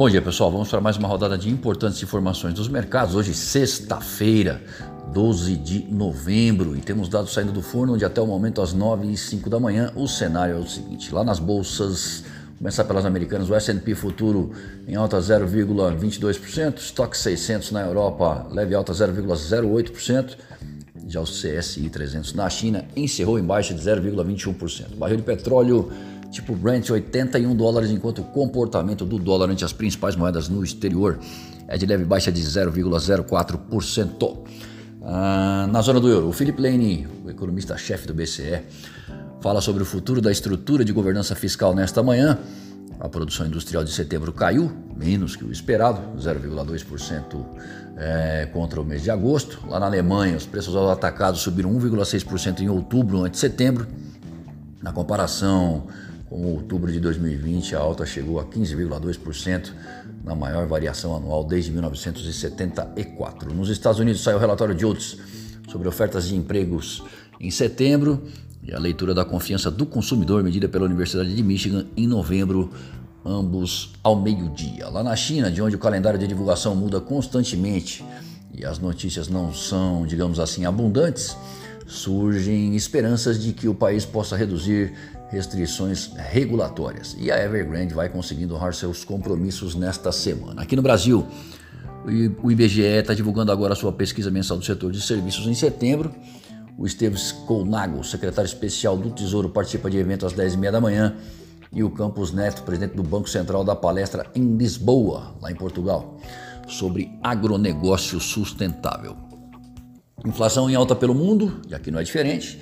Bom dia, pessoal. Vamos para mais uma rodada de importantes informações dos mercados. Hoje, sexta-feira, 12 de novembro, e temos dados saindo do forno, onde até o momento, às 9 e 5 da manhã, o cenário é o seguinte: lá nas bolsas, começar pelas americanas, o S&P futuro em alta 0,22%, Stock 600 na Europa, leve alta 0,08%. Já o CSI 300 na China encerrou em baixa de 0,21%. Barril de petróleo tipo Brent 81 dólares, enquanto o comportamento do dólar ante as principais moedas no exterior é de leve baixa de 0,04%. Ah, na zona do euro, o Philip Lane, o economista-chefe do BCE, fala sobre o futuro da estrutura de governança fiscal nesta manhã. A produção industrial de setembro caiu, menos que o esperado, 0,2% é, contra o mês de agosto. Lá na Alemanha, os preços aos atacados subiram 1,6% em outubro ante setembro. Na comparação com outubro de 2020, a alta chegou a 15,2%, na maior variação anual desde 1974. Nos Estados Unidos saiu o relatório de outros sobre ofertas de empregos em setembro e a leitura da confiança do consumidor medida pela Universidade de Michigan em novembro, ambos ao meio-dia. Lá na China, de onde o calendário de divulgação muda constantemente e as notícias não são, digamos assim, abundantes, surgem esperanças de que o país possa reduzir restrições regulatórias. E a Evergrande vai conseguindo honrar seus compromissos nesta semana. Aqui no Brasil, o IBGE está divulgando agora a sua pesquisa mensal do setor de serviços em setembro. O Esteves Colnago, secretário especial do Tesouro, participa de evento às 10h30 da manhã. E o Campos Neto, presidente do Banco Central, da palestra em Lisboa, lá em Portugal, sobre agronegócio sustentável. Inflação em alta pelo mundo, e aqui não é diferente.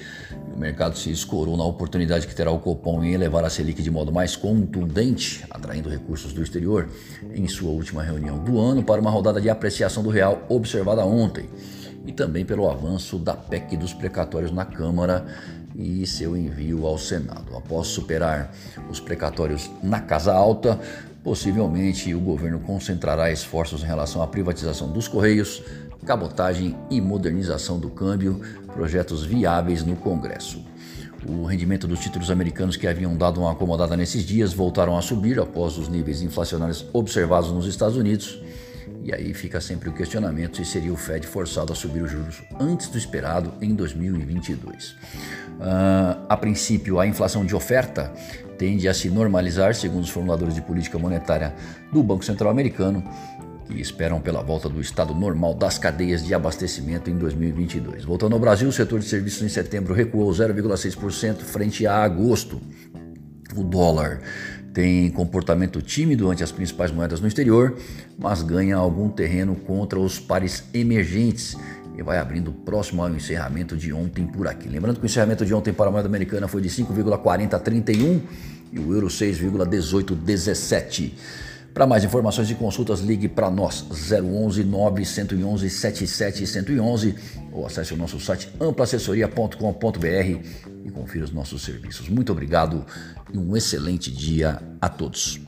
O mercado se escorou na oportunidade que terá o Copom em elevar a Selic de modo mais contundente, atraindo recursos do exterior, em sua última reunião do ano, para uma rodada de apreciação do real observada ontem, e também pelo avanço da PEC dos precatórios na Câmara e seu envio ao Senado. Após superar os precatórios na Casa Alta, possivelmente o governo concentrará esforços em relação à privatização dos Correios, cabotagem e modernização do câmbio, projetos viáveis no Congresso. O rendimento dos títulos americanos que haviam dado uma acomodada nesses dias voltaram a subir após os níveis inflacionários observados nos Estados Unidos. E aí fica sempre o questionamento se seria o Fed forçado a subir os juros antes do esperado em 2022. Uh, ah, a princípio, a inflação de oferta tende a se normalizar, segundo os formuladores de política monetária do Banco Central Americano, que esperam pela volta do estado normal das cadeias de abastecimento em 2022. Voltando ao Brasil, o setor de serviços em setembro recuou 0,6% frente a agosto. O dólar tem comportamento tímido ante as principais moedas no exterior, mas ganha algum terreno contra os pares emergentes e vai abrindo próximo ao encerramento de ontem por aqui. Lembrando que o encerramento de ontem para a moeda americana foi de 5,4031 e o euro 6,1817. Para mais informações e consultas, ligue para nós 011 911 77 111 ou acesse o nosso site amplaassessoria.com.br e confira os nossos serviços. Muito obrigado e um excelente dia a todos.